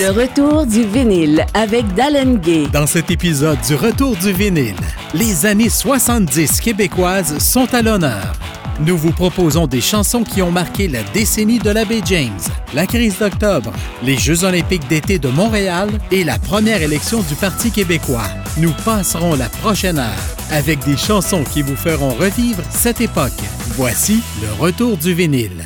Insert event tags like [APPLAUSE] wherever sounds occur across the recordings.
Le retour du vinyle avec Dallin Gay. Dans cet épisode du Retour du vinyle, les années 70 québécoises sont à l'honneur. Nous vous proposons des chansons qui ont marqué la décennie de la baie James, la crise d'octobre, les Jeux olympiques d'été de Montréal et la première élection du Parti québécois. Nous passerons la prochaine heure avec des chansons qui vous feront revivre cette époque. Voici le retour du vinyle.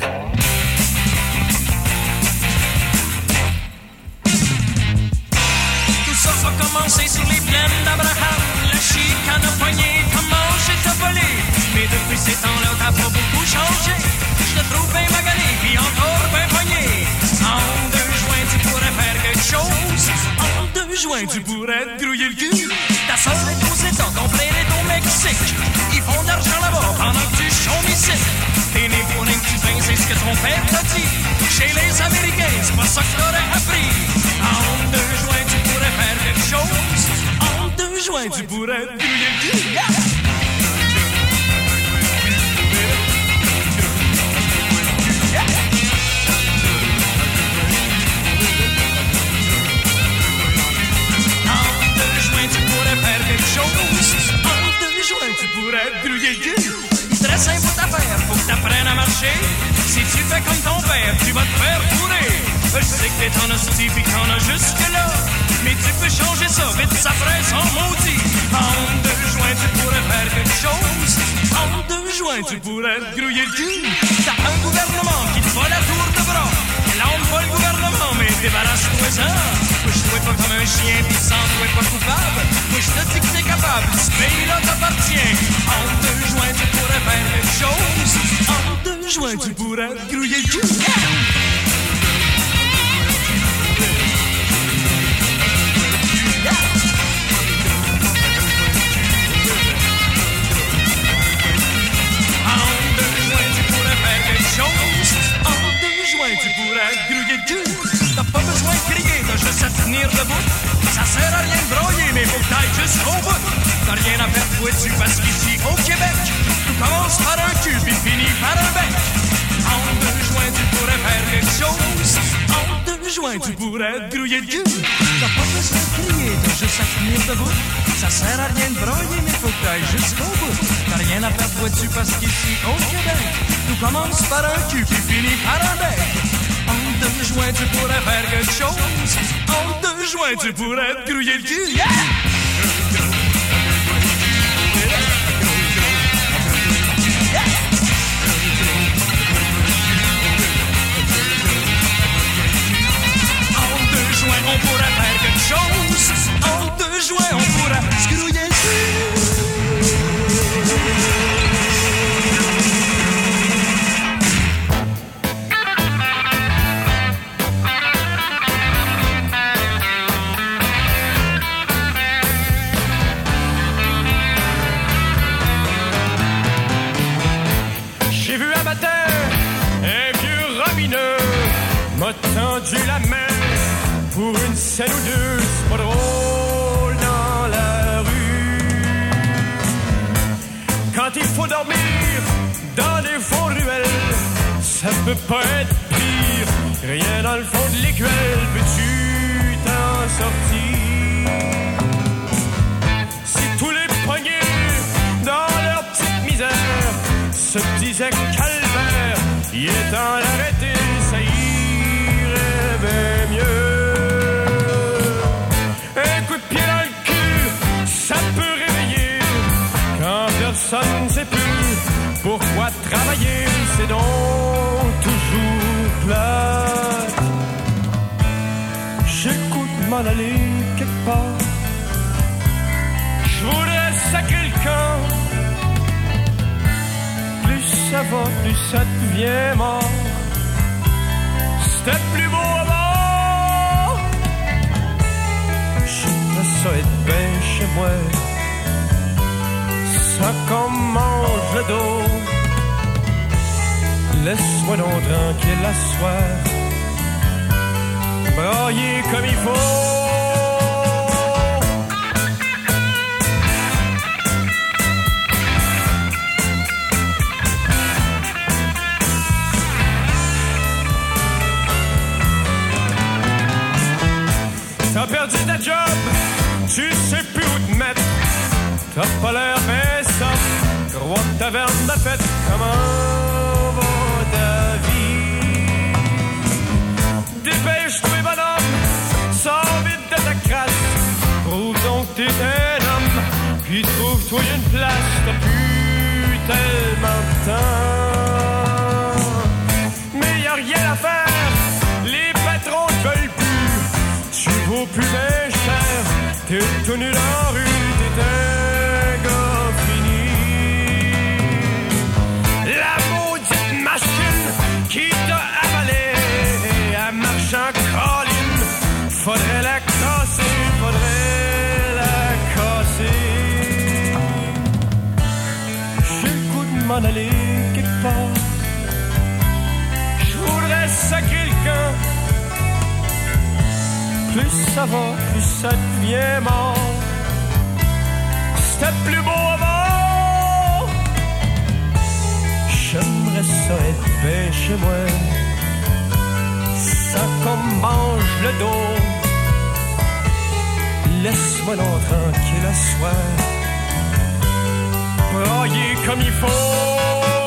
Joints, tu pourrais te grouiller le cul. Ta soeur est aux États, ton frère est au Mexique. Ils font de l'argent là-bas pendant que tu chômes ici. T'es né pour un petit pain, c'est ce que ton père t'a dit. Chez les Américains, c'est pas ça que t'aurais appris. En deux joints, tu pourrais faire quelque chose. En deux joints, tu pourrais te grouiller le cul. Si tu fais comme ton père, tu vas te faire fourrer. Je sais que t'es en hostie pis qu'on a jusque-là. Mais tu peux changer ça, vite ça ferait son maudit. En deux joints, tu pourrais faire quelque chose. En deux joints, tu pourrais grouiller le cul. T'as un gouvernement qui te vole la tour de bras. Là, on pas le gouvernement, mais débarrasse-toi ça. Moi, je pas comme un chien pis sans toi pas coupable. Moi, je te dis que t'es capable, ce pays-là t'appartient. En deux joints, tu pourrais faire quelque chose. Deux joints, tu pourrais te grouiller joints, tu de debout. Ça sert à rien de broyer, mais faut que t'ailles jusqu'au bout. Commence par un cul puis finit par un bec. En deux joints, tu pourrais faire quelque chose. En deux joints, tu pourrais te grouiller le cul. T'as pas besoin de crier, t'as juste à tenir debout. Ça sert à rien de broyer, mais faut que t'ailles jusqu'au bout. T'as rien à faire toi dessus parce qu'ici, au Québec, tout commence par un cul puis finit par un bec. En deux joints, tu pourrais faire quelque chose. En deux joints, tu pourrais te grouiller le cul. Yeah! On pourrait faire quelque chose. En deux joints, on pourrait se grouiller. J'ai vu un matin un vieux robineux m'a tendu la main pour une scène ou deux, c'est pas drôle dans la rue. Quand il faut dormir dans des faux ruelles, ça peut pas être pire. Rien dans le fond de l'écuelle, peux-tu t'en sortir? Si tous les poignets dans leur petite misère se disaient calvaire, il est temps c'est donc toujours plate. J'écoute m'en aller quelque part. Je sacrer le camp. Plus ça va, plus ça devient mort. C'était plus beau avant. J'aimerais ça être bien chez moi. Ça mange le dos. Laisse-moi donc tranquille la soir. Brailler comme il faut. T'as perdu ta job, tu sais plus où te mettre. T'as pas l'air, mais ça, roi de taverne, la fête comment? T'es un homme, puis trouve-toi une place. T'as plus tellement. Mais y a rien à faire, les patrons te veulent plus. Tu vaux plus bien cher, t'es tout dans la rue, t'es m'en aller part. Je voudrais le camp. Plus ça va, plus ça devient mort. C'était plus beau avant. J'aimerais ça être bien chez moi. Ça qu'on mange le dos. Laisse-moi donc tranquille à soir. Brailler comme il faut.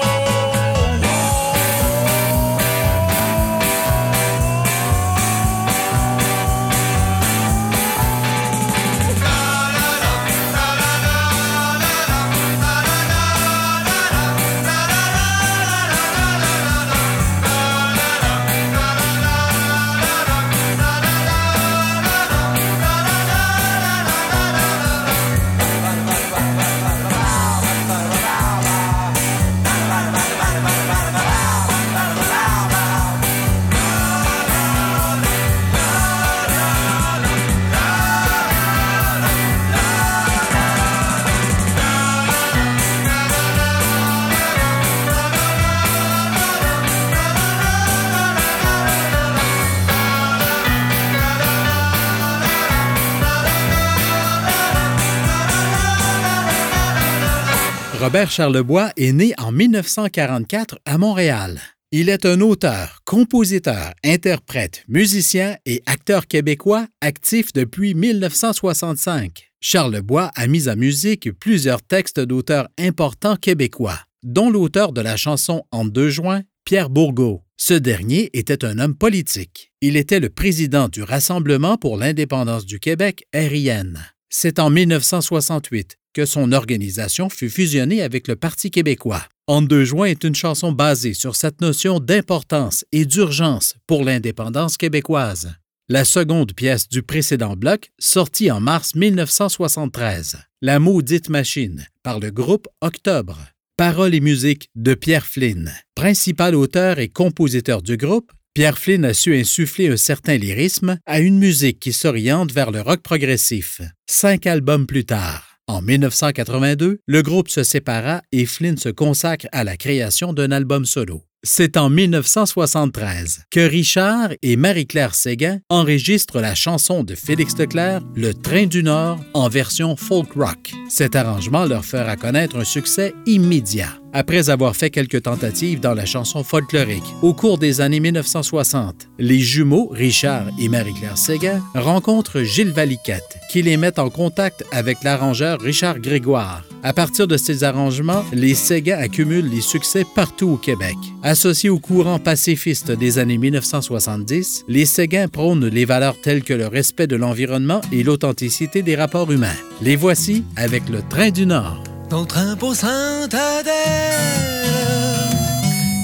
Robert Charlebois est né en 1944 à Montréal. Il est un auteur, compositeur, interprète, musicien et acteur québécois actif depuis 1965. Charlebois a mis à musique plusieurs textes d'auteurs importants québécois, dont l'auteur de la chanson En deux joints, Pierre Bourgault. Ce dernier était un homme politique. Il était le président du Rassemblement pour l'indépendance du Québec, RIN. C'est en 1968 que son organisation fut fusionnée avec le Parti québécois. En deux joints est une chanson basée sur cette notion d'importance et d'urgence pour l'indépendance québécoise. La seconde pièce du précédent bloc, sortie en mars 1973, La maudite machine, par le groupe Octobre. Paroles et musique de Pierre Flynn. Principal auteur et compositeur du groupe, Pierre Flynn a su insuffler un certain lyrisme à une musique qui s'oriente vers le rock progressif. Cinq albums plus tard, en 1982, le groupe se sépara et Flynn se consacre à la création d'un album solo. C'est en 1973 que Richard et Marie-Claire Séguin enregistrent la chanson de Félix Leclerc, Le Train du Nord, en version folk rock. Cet arrangement leur fera connaître un succès immédiat. Après avoir fait quelques tentatives dans la chanson folklorique au cours des années 1960, les jumeaux Richard et Marie-Claire Séguin rencontrent Gilles Valiquette, qui les met en contact avec l'arrangeur Richard Grégoire. À partir de ces arrangements, les Séguin accumulent les succès partout au Québec. Associés au courant pacifiste des années 1970, les Séguin prônent les valeurs telles que le respect de l'environnement et l'authenticité des rapports humains. Les voici avec le Train du Nord. Dans le train pour Saint-Adèle,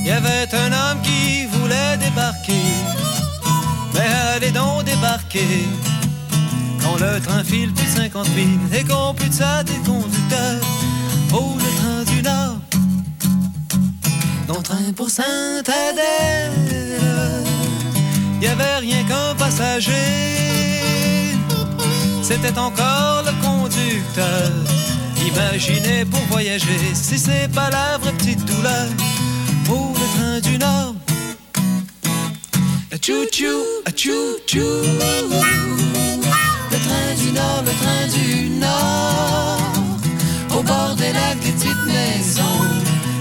il y avait un homme qui voulait débarquer. Mais allez donc débarquer. Quand le train file plus de 50 000 et qu'on plus de ça des conducteurs. Oh, le train du Nord. Dans le train pour Saint-Adèle, il y avait rien qu'un passager. C'était encore le conducteur. Imaginez pour voyager, si c'est pas la vraie petite douleur. Oh, le train du Nord. A chou-chou, a chou-chou. Le train du Nord, le train du Nord. Au bord des lacs, des petites maisons,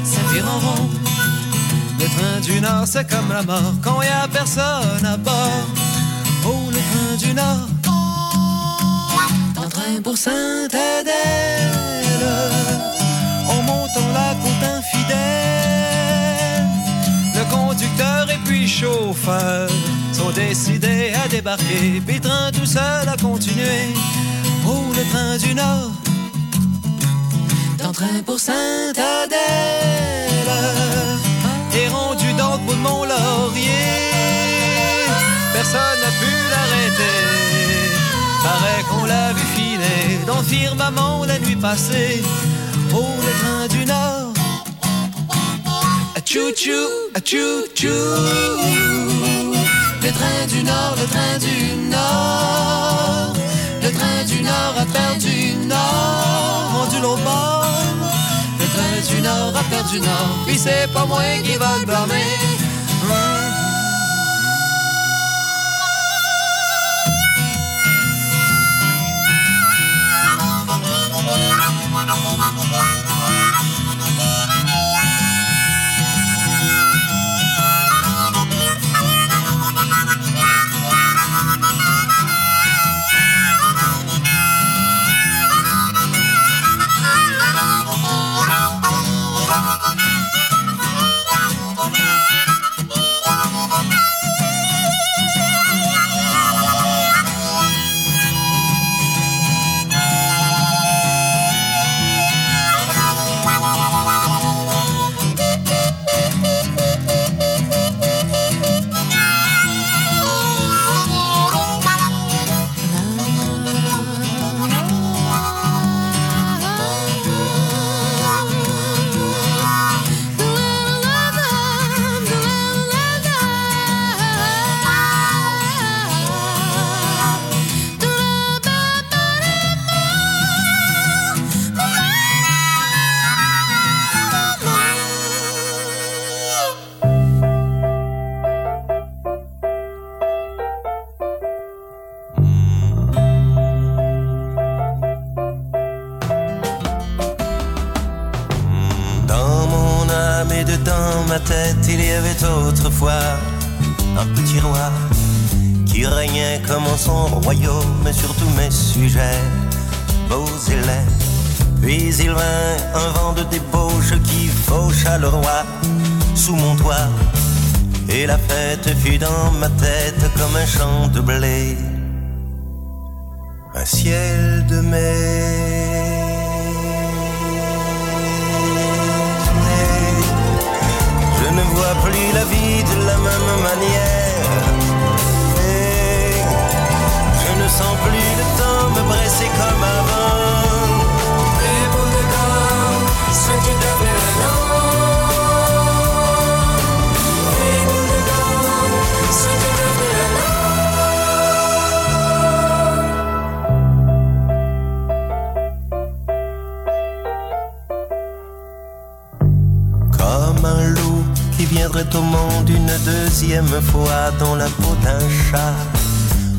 ça vire en rond. Le train du Nord, c'est comme la mort quand y a personne à bord. Oh, le train du Nord. Pour Sainte-Adèle. En montant la côte infidèle, le conducteur et puis chauffeur sont décidés à débarquer. Puis train tout seul à continuer. Oh, le train du Nord. D'un train pour Sainte-Adèle. Et rendu dans le bout de mon laurier. Personne n'a pu l'arrêter. Paraît qu'on l'a vu dans le firmament la nuit passée. Oh, le train du Nord. A chou chou, a chou chou. Le train du Nord, le train du Nord. Le train du Nord a perdu Nord. Rendu l'autre bord. Le train du Nord a perdu Nord. Puis c'est pas moi qui va le blâmer. I'm mama mama mama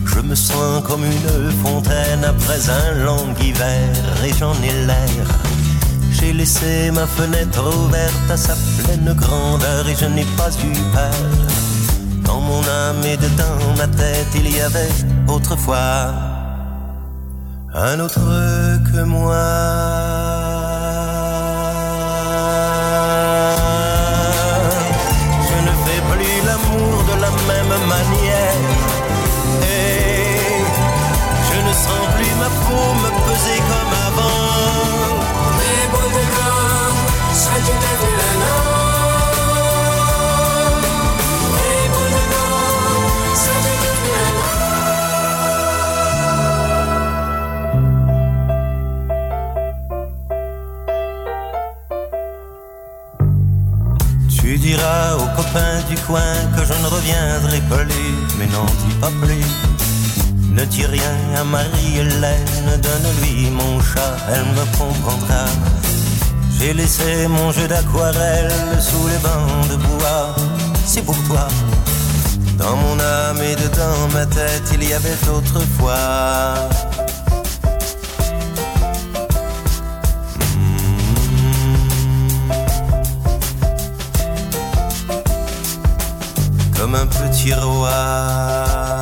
Je me sens comme une fontaine après un long hiver et j'en ai l'air. J'ai laissé ma fenêtre ouverte à sa pleine grandeur et je n'ai pas eu peur. Dans mon âme et dedans ma tête, il y avait autrefois un autre que moi. Du coin que je ne reviendrai plus, mais n'en dis pas plus. Ne dis rien à Marie-Hélène, donne-lui mon chat, elle me comprendra. J'ai laissé mon jeu d'aquarelle sous les bancs de bois, c'est pour toi. Dans mon âme et dedans ma tête, il y avait autrefois. Comme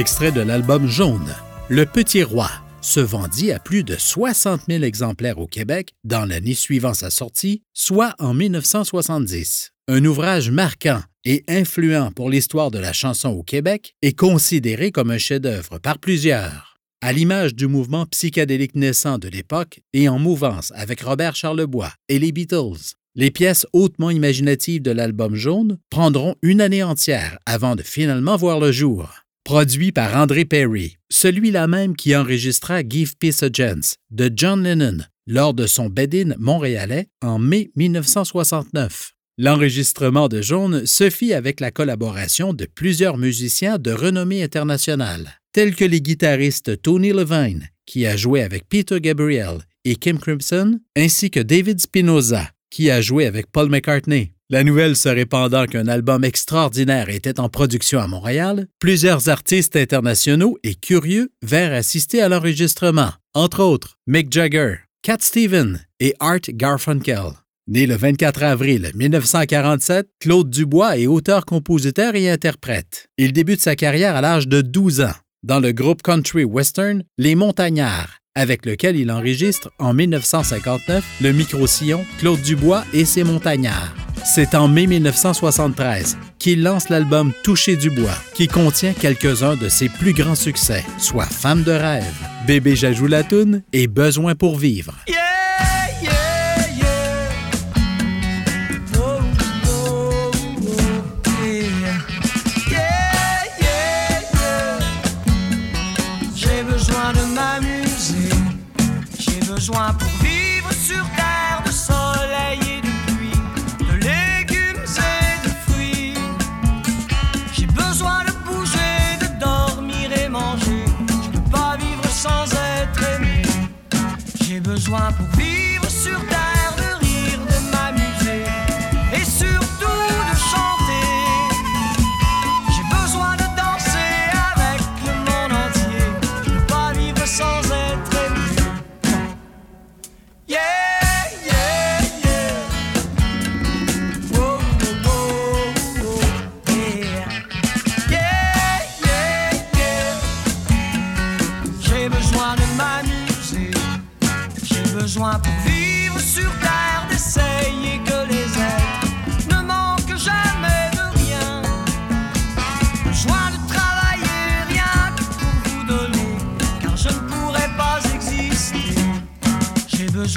extrait de l'album Jaune. Le Petit Roi se vendit à plus de 60 000 exemplaires au Québec dans l'année suivant sa sortie, soit en 1970. Un ouvrage marquant et influent pour l'histoire de la chanson au Québec est considéré comme un chef-d'œuvre par plusieurs. À l'image du mouvement psychédélique naissant de l'époque et en mouvance avec Robert Charlebois et les Beatles, les pièces hautement imaginatives de l'album jaune prendront une année entière avant de finalement voir le jour. Produit par André Perry, celui-là même qui enregistra Give Peace a Chance de John Lennon lors de son bed-in montréalais en mai 1969. L'enregistrement de Jaune se fit avec la collaboration de plusieurs musiciens de renommée internationale, tels que les guitaristes Tony Levine, qui a joué avec Peter Gabriel et Kim Crimson, ainsi que David Spinoza, qui a joué avec Paul McCartney. La nouvelle se répandant qu'un album extraordinaire était en production à Montréal, plusieurs artistes internationaux et curieux vinrent assister à l'enregistrement, entre autres Mick Jagger, Cat Stevens et Art Garfunkel. Né le 24 avril 1947, Claude Dubois est auteur, compositeur et interprète. Il débute sa carrière à l'âge de 12 ans dans le groupe country western Les Montagnards, avec lequel il enregistre en 1959 le micro-sillon Claude Dubois et ses Montagnards. C'est en mai 1973 qu'il lance l'album Toucher du bois, qui contient quelques-uns de ses plus grands succès, soit Femme de rêve, Bébé Jajou la et Besoin pour vivre. Pour vivre sur terre de soleil et de pluie, de légumes et de fruits. J'ai besoin de bouger, de dormir et manger. Je peux pas vivre sans être aimé. J'ai besoin pour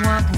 besoin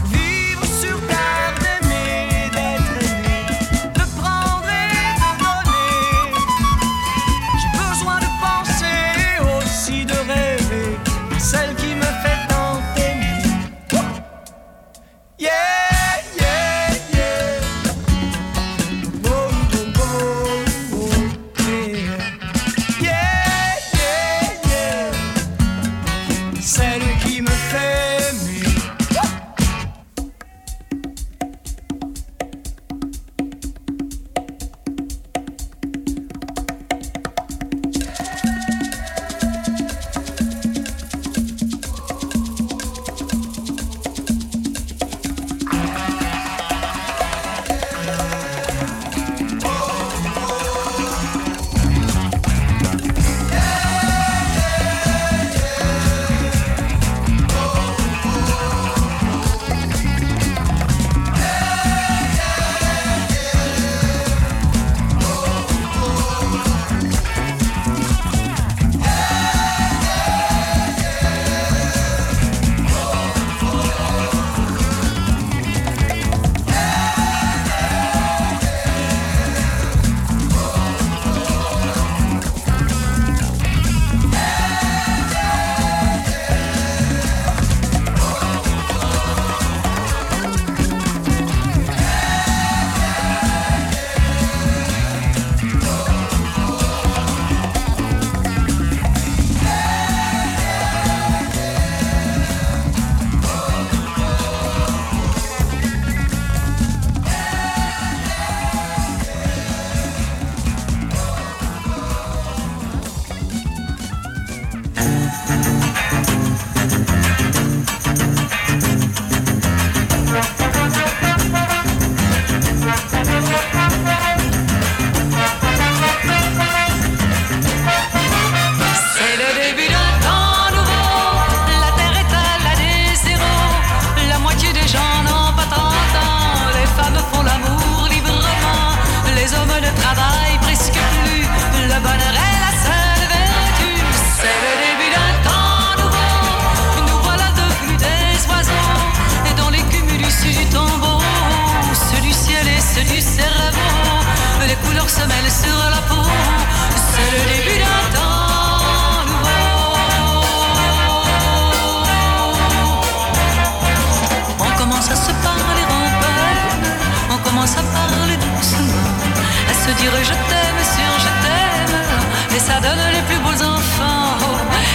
je t'aime, sur je t'aime. Et ça donne les plus beaux enfants.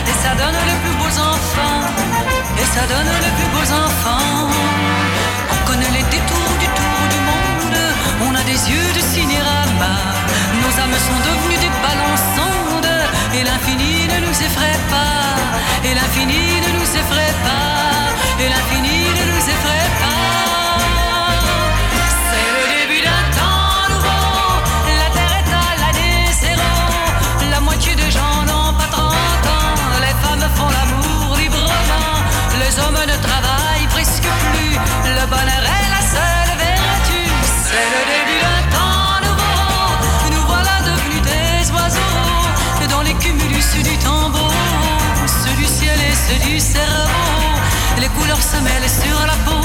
Et ça donne les plus beaux enfants. Et ça donne les plus beaux enfants. On connaît les détours du tour du monde. On a des yeux de cinérama. Nos âmes sont devenues des ballons sondes. Et l'infini ne nous effraie pas. Et l'infini ne nous effraie pas. Et l'infini du cerveau. Les couleurs se mêlent sur la peau.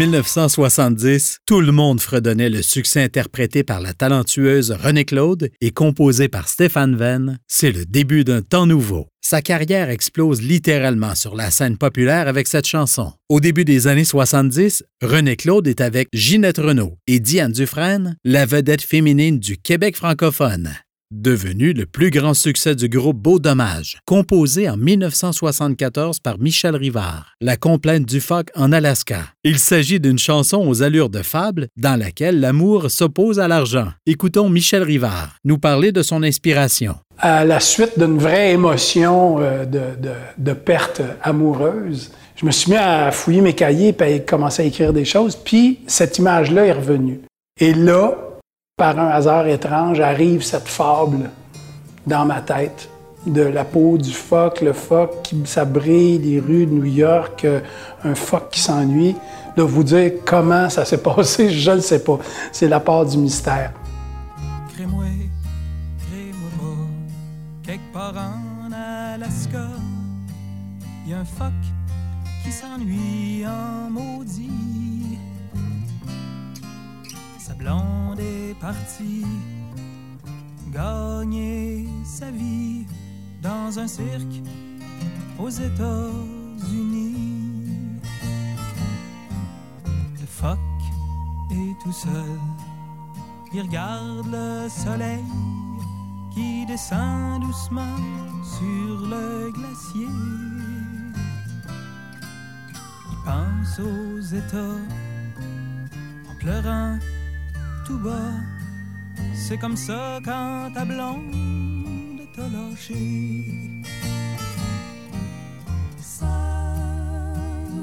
1970, tout le monde fredonnait le succès interprété par la talentueuse René Claude et composé par Stéphane Venn. C'est le début d'un temps nouveau. Sa carrière explose littéralement sur la scène populaire avec cette chanson. Au début des années 70, René Claude est avec Ginette Renault et Diane Dufresne, la vedette féminine du Québec francophone. Devenu le plus grand succès du groupe Beau Dommage, composé en 1974 par Michel Rivard, La complainte du phoque en Alaska. Il s'agit d'une chanson aux allures de fable dans laquelle l'amour s'oppose à l'argent. Écoutons Michel Rivard nous parler de son inspiration. À la suite d'une vraie émotion euh, de, de- perte amoureuse, je me suis mis à fouiller mes cahiers et à commencer à écrire des choses. Puis cette image-là est revenue. Et là, par un hasard étrange, arrive cette fable dans ma tête de la peau du phoque, le phoque qui ça brille les rues de New York, euh, un phoque qui s'ennuie. De vous dire comment ça s'est [LAUGHS] passé, je ne sais pas. C'est la part du mystère. Quelque part en Alaska, y a un phoque qui s'ennuie en maudit. Sa blonde est partie gagner sa vie dans un cirque aux États-Unis. Le phoque est tout seul. Il regarde le soleil qui descend doucement sur le glacier. Il pense aux États en pleurant C'est comme ça quand ta blonde t'a lâché. Ça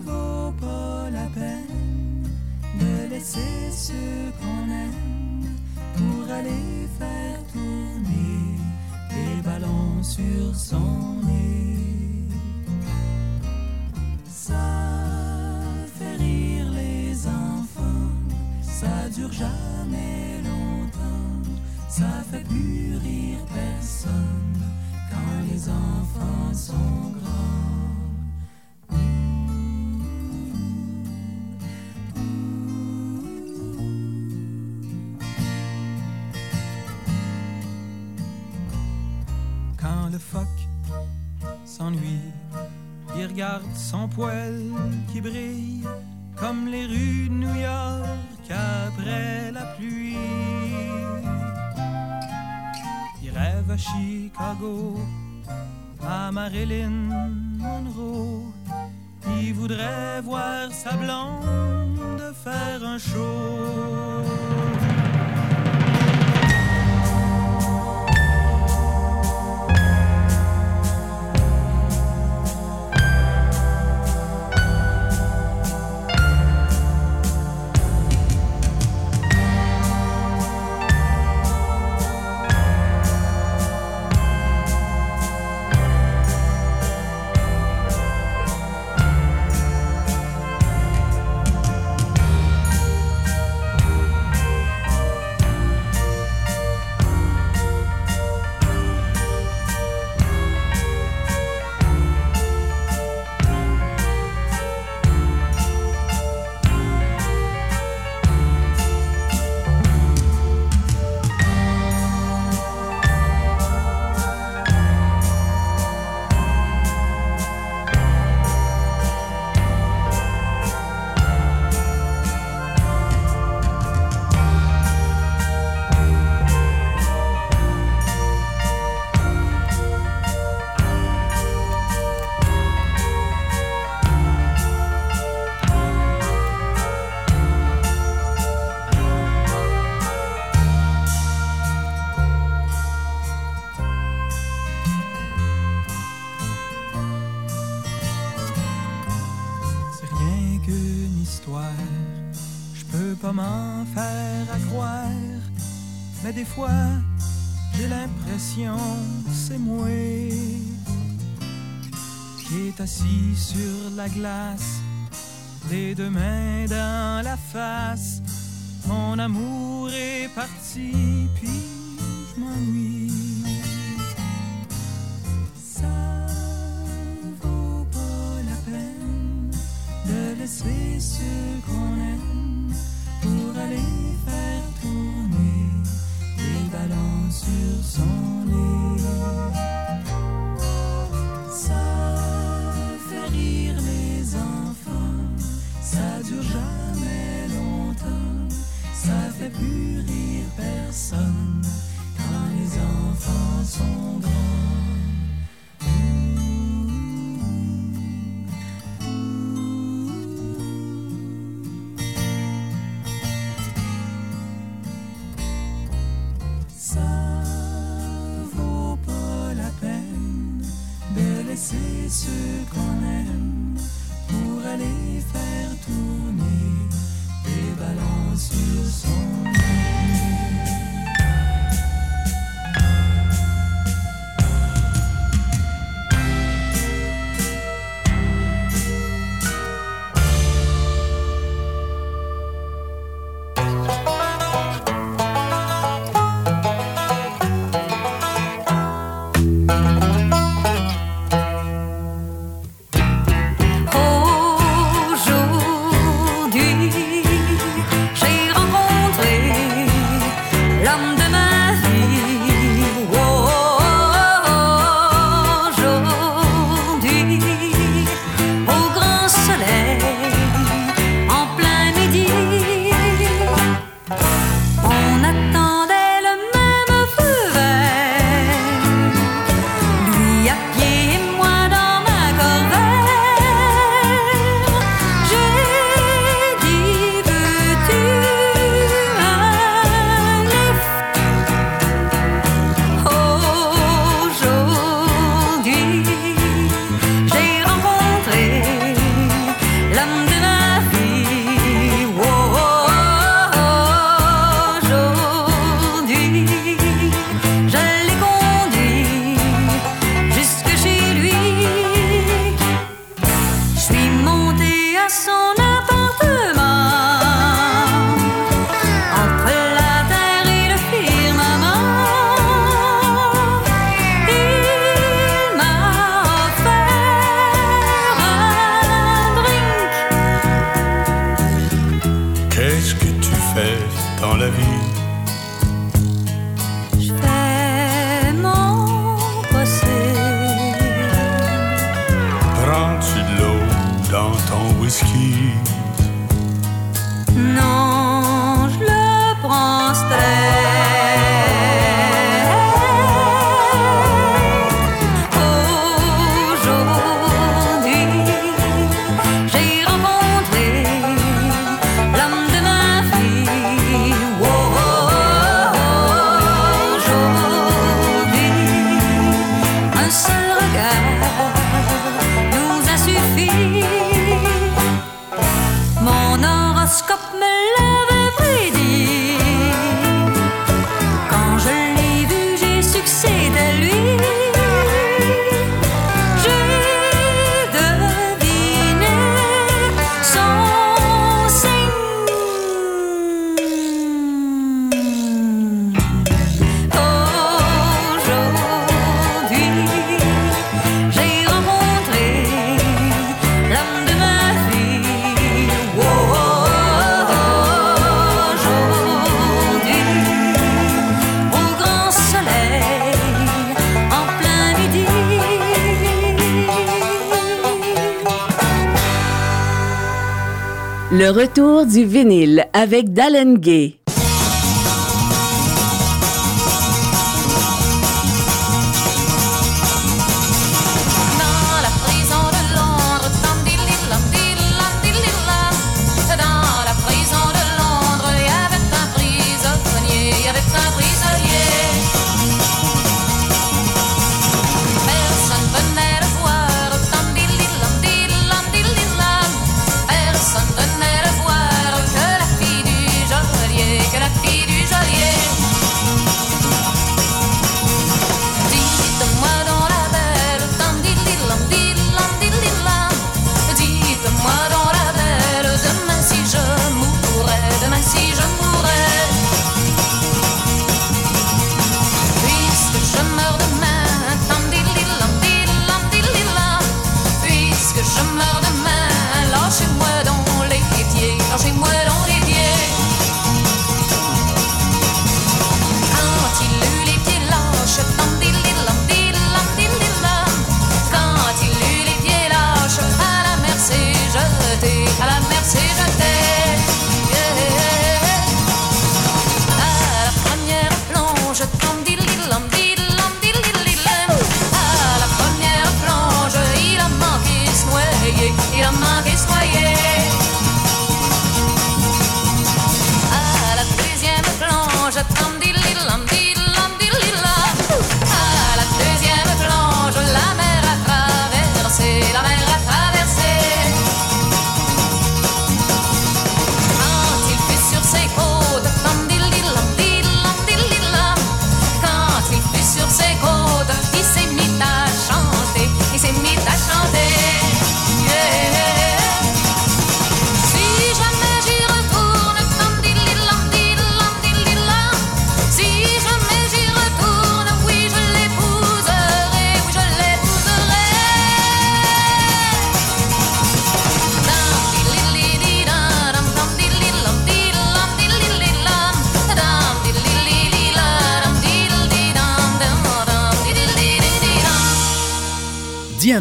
vaut pas la peine de laisser ceux qu'on aime pour aller faire tourner les ballons sur son nez. Jamais longtemps, ça fait plus personne quand les enfants sont grands. Quand le phoque s'ennuie, il regarde son poil qui brille comme les rues de New York après la pluie. Il rêve à Chicago, à Marilyn Monroe. Il voudrait voir sa blonde faire un show. les deux mains dans la face. Le retour du vinyle avec D'Alen Gay.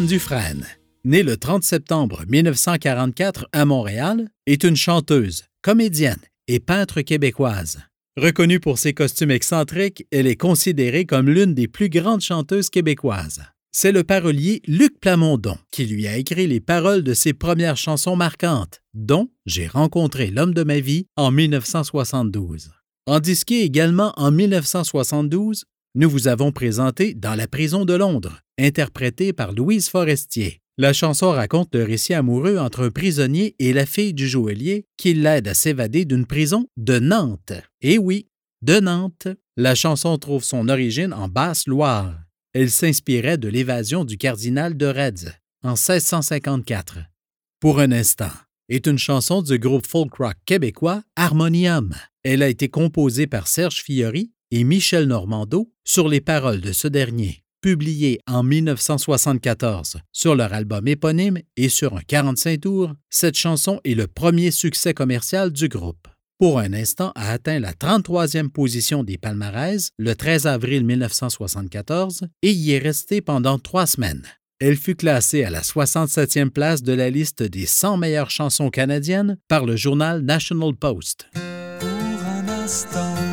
Dufresne, née le 30 septembre 1944 à Montréal, est une chanteuse, comédienne et peintre québécoise. Reconnue pour ses costumes excentriques, elle est considérée comme l'une des plus grandes chanteuses québécoises. C'est le parolier Luc Plamondon qui lui a écrit les paroles de ses premières chansons marquantes, dont J'ai rencontré l'homme de ma vie en 1972. En disqué également en 1972, nous vous avons présenté Dans la prison de Londres, interprété par Louise Forestier. La chanson raconte le récit amoureux entre un prisonnier et la fille du joaillier qui l'aide à s'évader d'une prison de Nantes. Et oui, de Nantes. La chanson trouve son origine en Basse-Loire. Elle s'inspirait de l'évasion du cardinal de Retz en 1654. Pour un instant est une chanson du groupe folk rock québécois Harmonium. Elle a été composée par Serge Fiori et Michel Normando sur les paroles de ce dernier. Publiée en 1974 sur leur album éponyme et sur un 45 tours, cette chanson est le premier succès commercial du groupe. Pour un instant, a atteint la 33e position des palmarès le 13 avril 1974 et y est restée pendant trois semaines. Elle fut classée à la 67e place de la liste des 100 meilleures chansons canadiennes par le journal National Post. Pour un instant,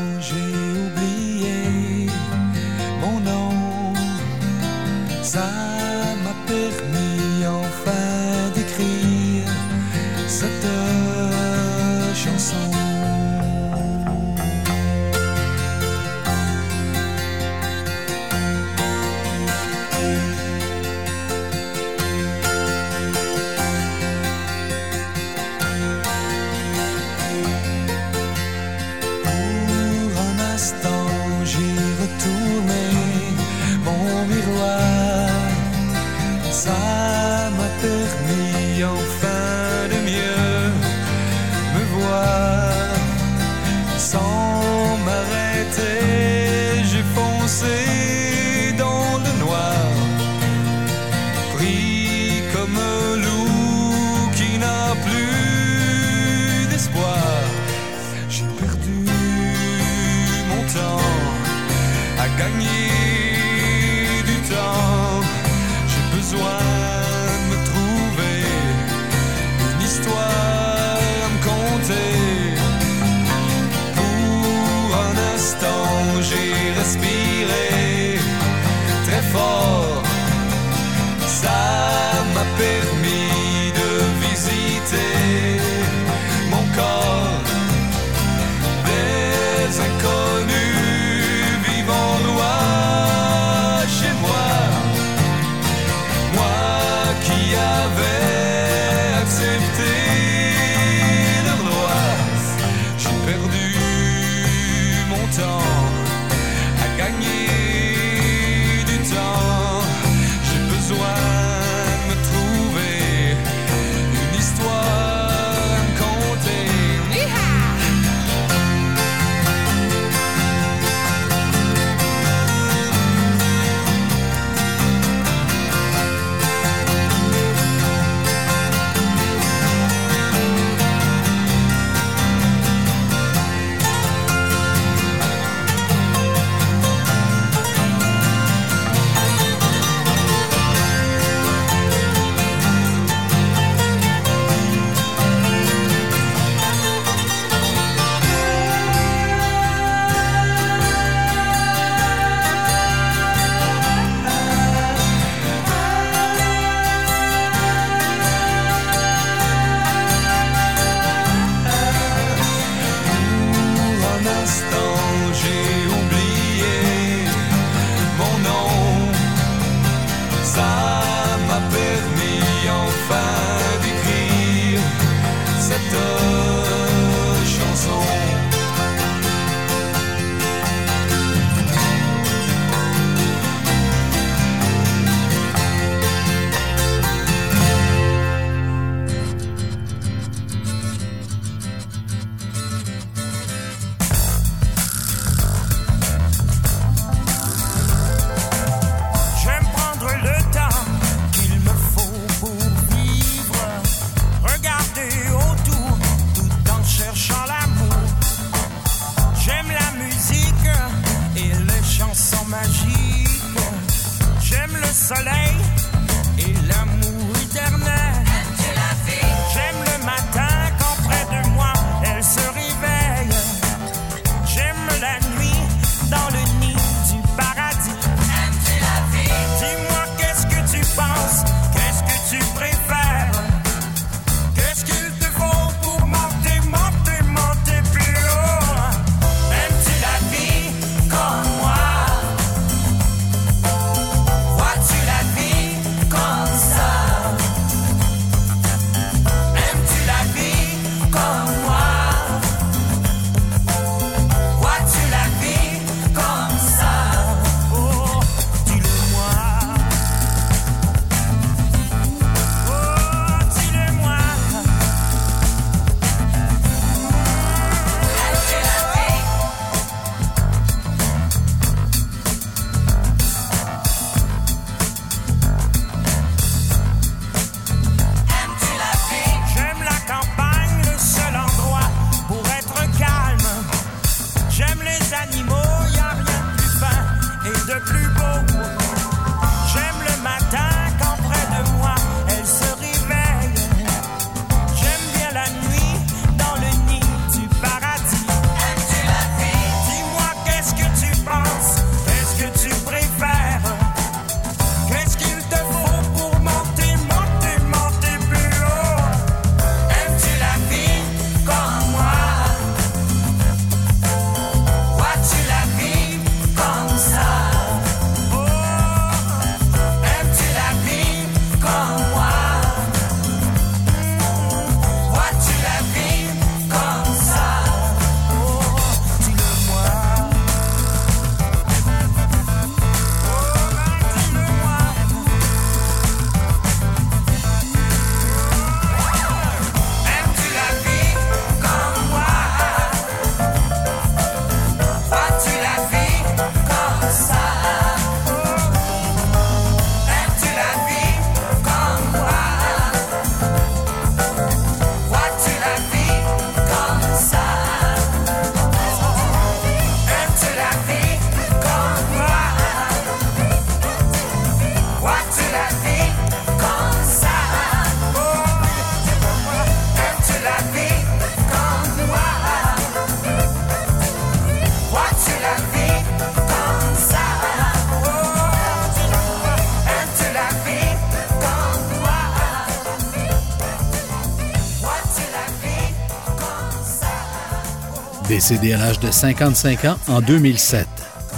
Décédé à l'âge de 55 ans en 2007,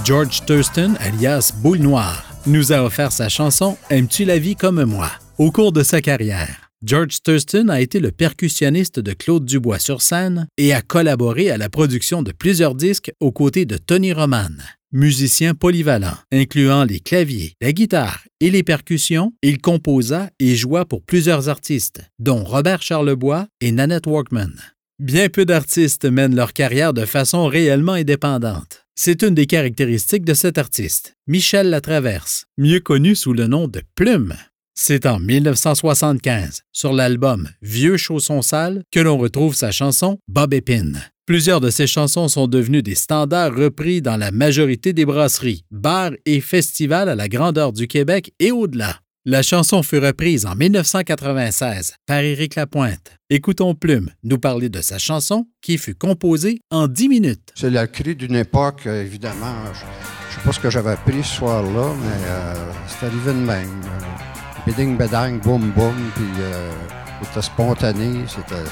George Thurston, alias Boule Noire, nous a offert sa chanson Aimes-tu la vie comme moi? Au cours de sa carrière, George Thurston a été le percussionniste de Claude Dubois sur scène et a collaboré à la production de plusieurs disques aux côtés de Tony Roman. Musicien polyvalent, incluant les claviers, la guitare et les percussions, il composa et joua pour plusieurs artistes, dont Robert Charlebois et Nanette Workman. Bien peu d'artistes mènent leur carrière de façon réellement indépendante. C'est une des caractéristiques de cet artiste, Michel Latraverse, mieux connu sous le nom de Plume. C'est en 1975, sur l'album Vieux chaussons sales, que l'on retrouve sa chanson Bob Épine. Plusieurs de ses chansons sont devenues des standards repris dans la majorité des brasseries, bars et festivals à la grandeur du Québec et au-delà. La chanson fut reprise en 1996 par Éric Lapointe. Écoutons Plume nous parler de sa chanson qui fut composée en 10 minutes. C'est la cri d'une époque, évidemment. Je ne sais pas ce que j'avais appris ce soir-là, mais euh, c'est arrivé de même. Euh, Bidding, bedang, boum, boum, puis euh, c'était spontané, c'était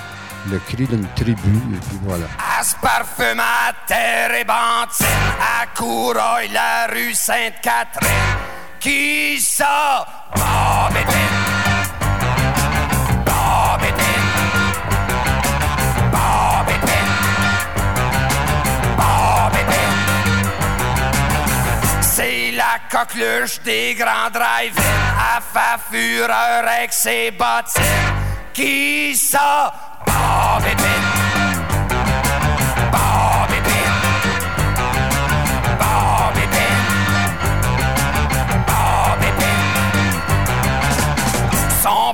le cri d'une tribu, et puis voilà. À se parfume à terre et bantine, à Coureuil, la rue Sainte-Catherine. Qui ça? Bob Épine. Bob Épine. C'est la coqueluche des grands drive-in, à fa fureur avec ses bottines. Qui ça? Bob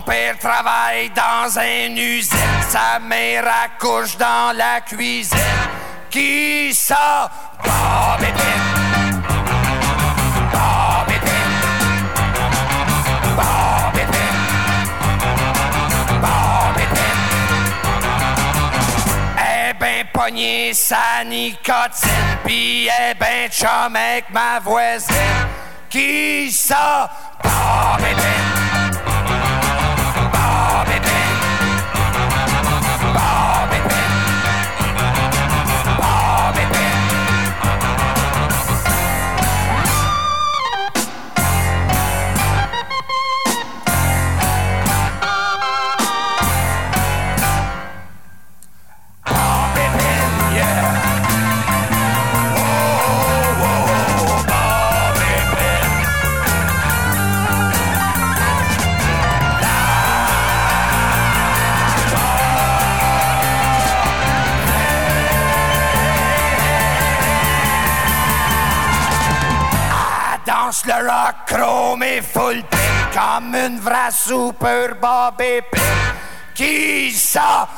Son père travaille dans une usine, sa mère accouche dans la cuisine. Qui ça? Bob Épine. Bob Épine. Bob Épine. Bob Épine. Eh ben pogné sa nicotine, pis eh ben chum avec ma voisine. Qui ça? Bob. Bob Le rock chrome et full pin comme une vraie super Bob Épine. Qui ça?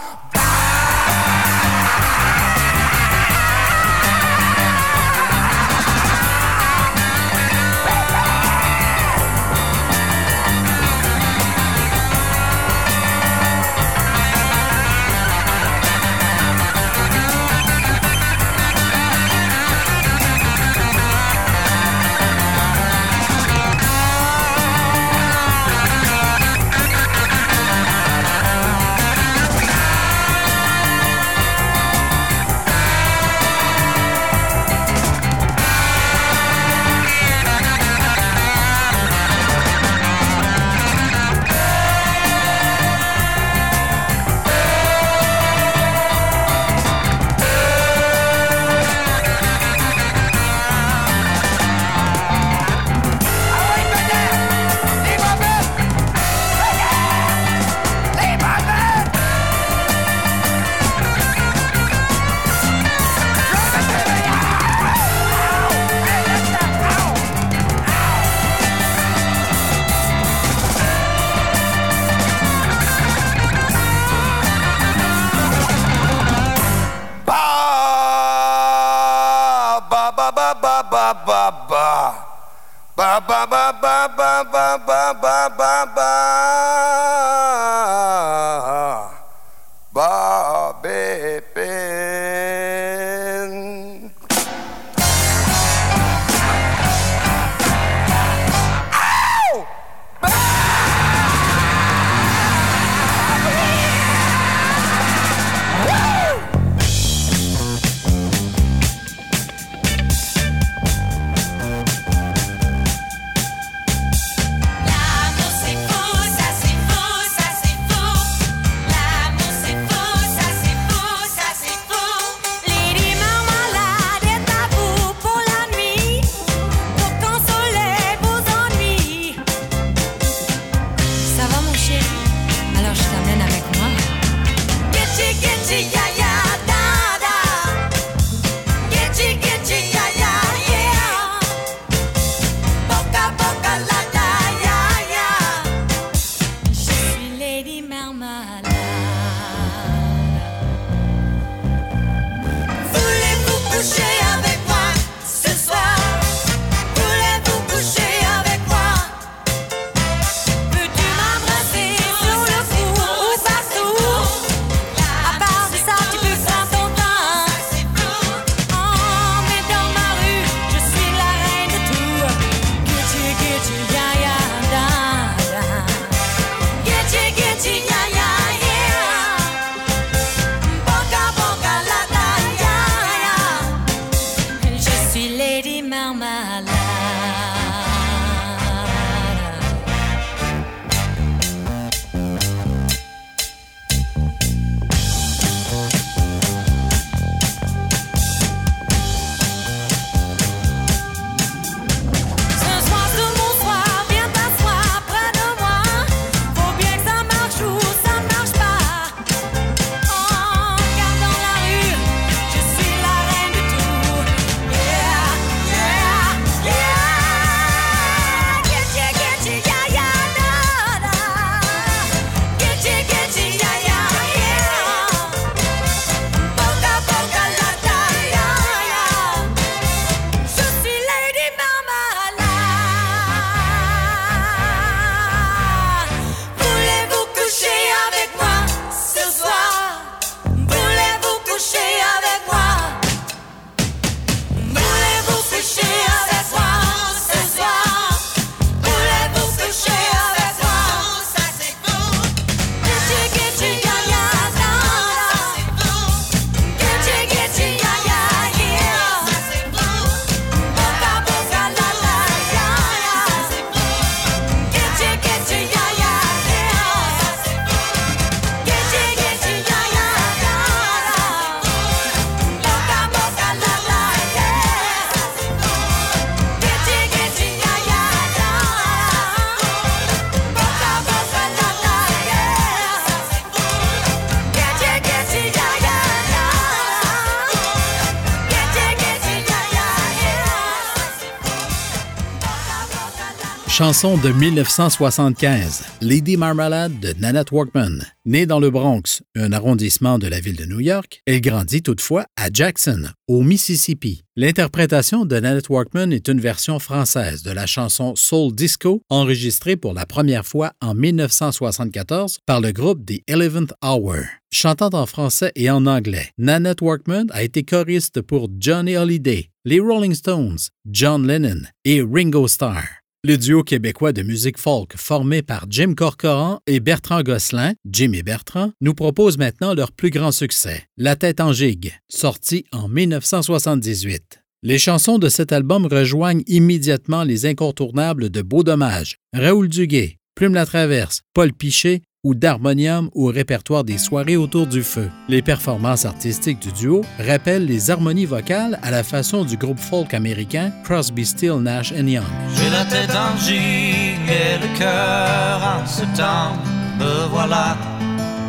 Chanson de 1975, Lady Marmalade de Nanette Workman. Née dans le Bronx, un arrondissement de la ville de New York, elle grandit toutefois à Jackson, au Mississippi. L'interprétation de Nanette Workman est une version française de la chanson Soul Disco, enregistrée pour la première fois en 1974 par le groupe The Eleventh Hour. Chantant en français et en anglais, Nanette Workman a été choriste pour Johnny Hallyday, les Rolling Stones, John Lennon et Ringo Starr. Le duo québécois de musique folk formé par Jim Corcoran et Bertrand Gosselin, Jim et Bertrand, nous propose maintenant leur plus grand succès, La tête en gigue, sorti en 1978. Les chansons de cet album rejoignent immédiatement les incontournables de Beau Dommage, Raoul Duguay, Plume la Traverse, Paul Pichet ou d'harmonium au répertoire des soirées autour du feu. Les performances artistiques du duo rappellent les harmonies vocales à la façon du groupe folk américain Crosby, Still, Nash Young. J'ai la tête en gigue et le cœur en septembre. Me voilà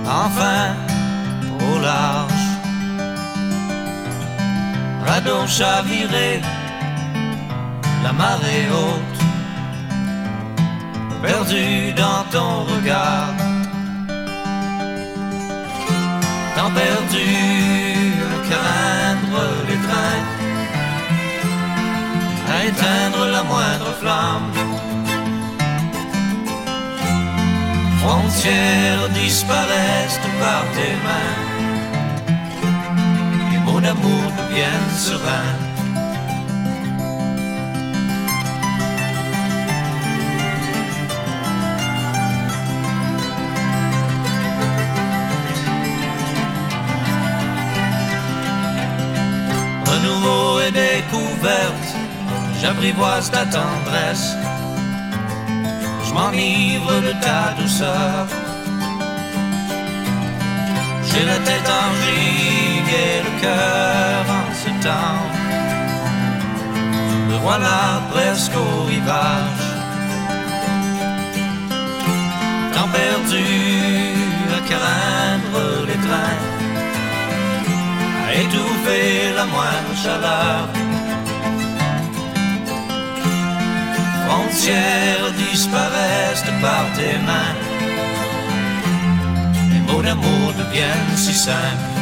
enfin au large. Radeau chaviré, la marée haute, perdu dans ton regard. Tant perdu à craindre les trains à éteindre la moindre flamme. Frontières disparaissent par tes mains, et mon amour devienne serein. Découverte j'apprivoise ta tendresse. Je m'enivre de ta douceur. J'ai la tête en gigue et le cœur en ce temps. Me voilà presque au rivage. Temps perdu à craindre les trains, à étouffer la moindre chaleur. Frontières disparaissent par tes mains. Les mots d'amour deviennent si simples.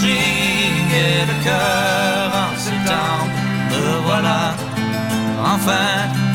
Gigue et le cœur en septembre. Me voilà enfin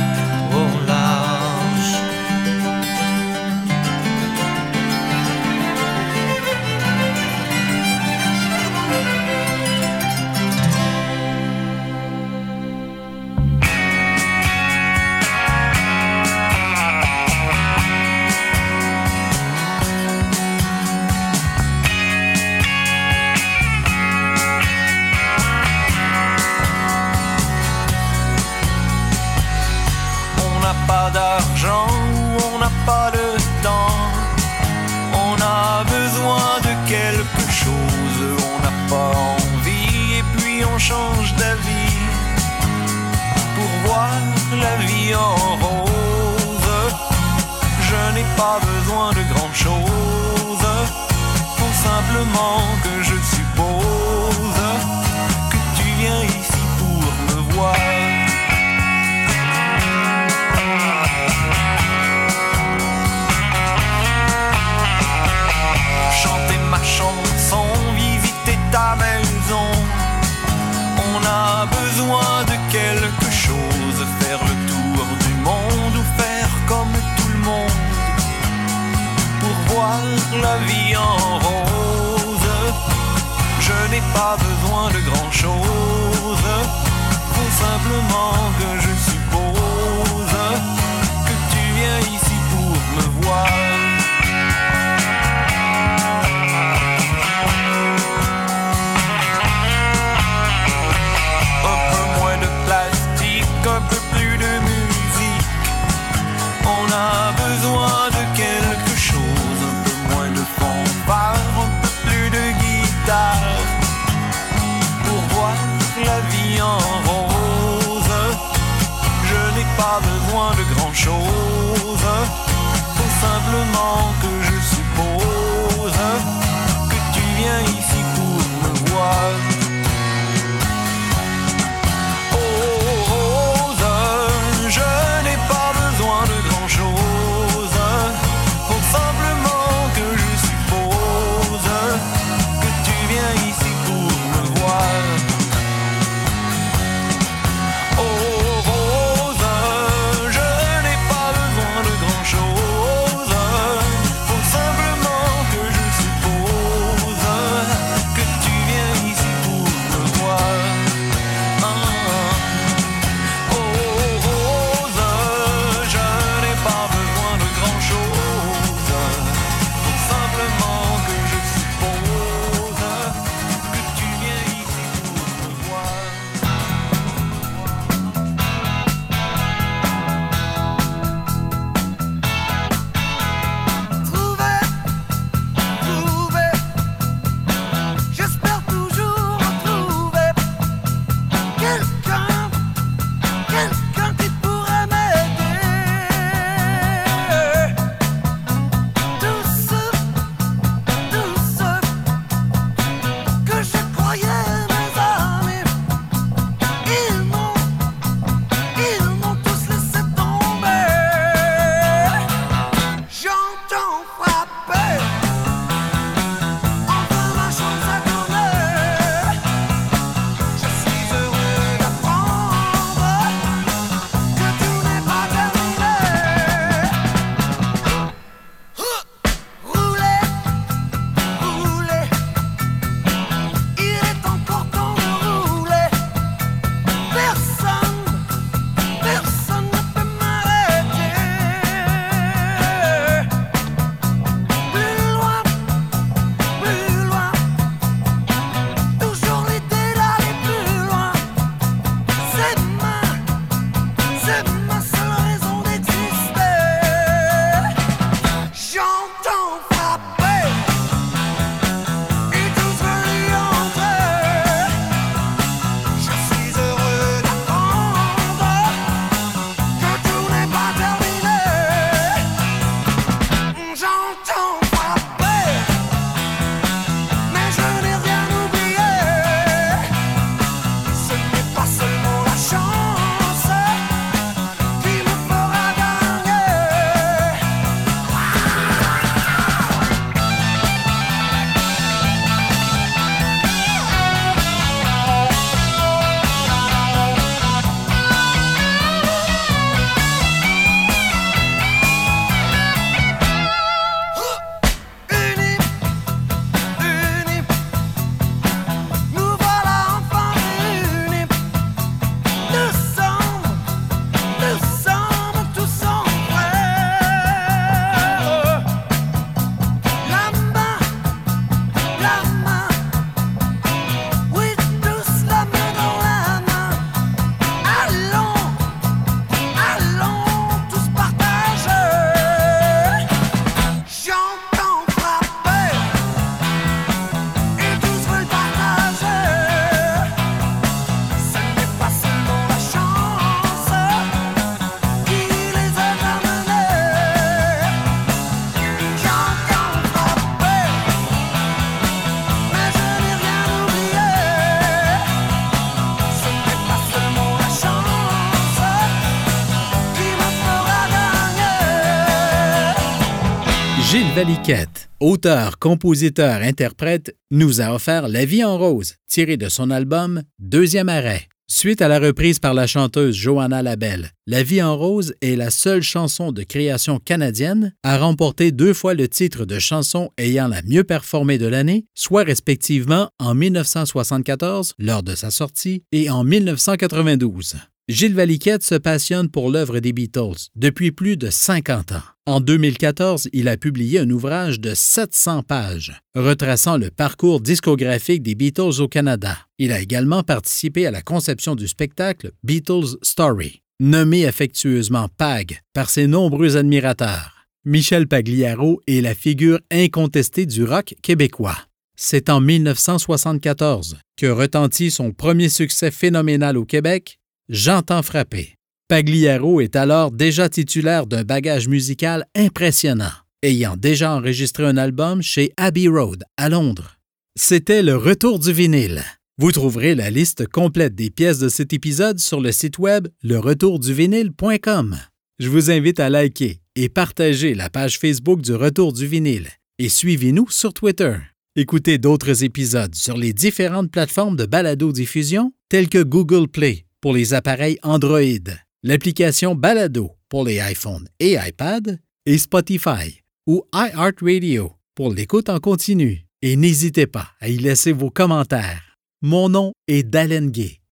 Valiquette, auteur, compositeur, interprète, nous a offert La vie en rose, tiré de son album Deuxième arrêt. Suite à la reprise par la chanteuse Johanna Labelle, La vie en rose est la seule chanson de création canadienne à remporter deux fois le titre de chanson ayant la mieux performée de l'année, soit respectivement en 1974 lors de sa sortie et en 1992. Gilles Valiquette se passionne pour l'œuvre des Beatles depuis plus de 50 ans. En 2014, il a publié un ouvrage de 700 pages retraçant le parcours discographique des Beatles au Canada. Il a également participé à la conception du spectacle Beatles Story, nommé affectueusement PAG par ses nombreux admirateurs. Michel Pagliaro est la figure incontestée du rock québécois. C'est en 1974 que retentit son premier succès phénoménal au Québec, J'entends frapper. Pagliaro est alors déjà titulaire d'un bagage musical impressionnant, ayant déjà enregistré un album chez Abbey Road à Londres. C'était le retour du vinyle. Vous trouverez la liste complète des pièces de cet épisode sur le site web leretourduvinyle.com. Je vous invite à liker et partager la page Facebook du Retour du vinyle et suivez-nous sur Twitter. Écoutez d'autres épisodes sur les différentes plateformes de balado-diffusion telles que Google Play, pour les appareils Android, l'application Balado pour les iPhones et iPad et Spotify ou iHeartRadio pour l'écoute en continu. Et n'hésitez pas à y laisser vos commentaires. Mon nom est Dalen Gay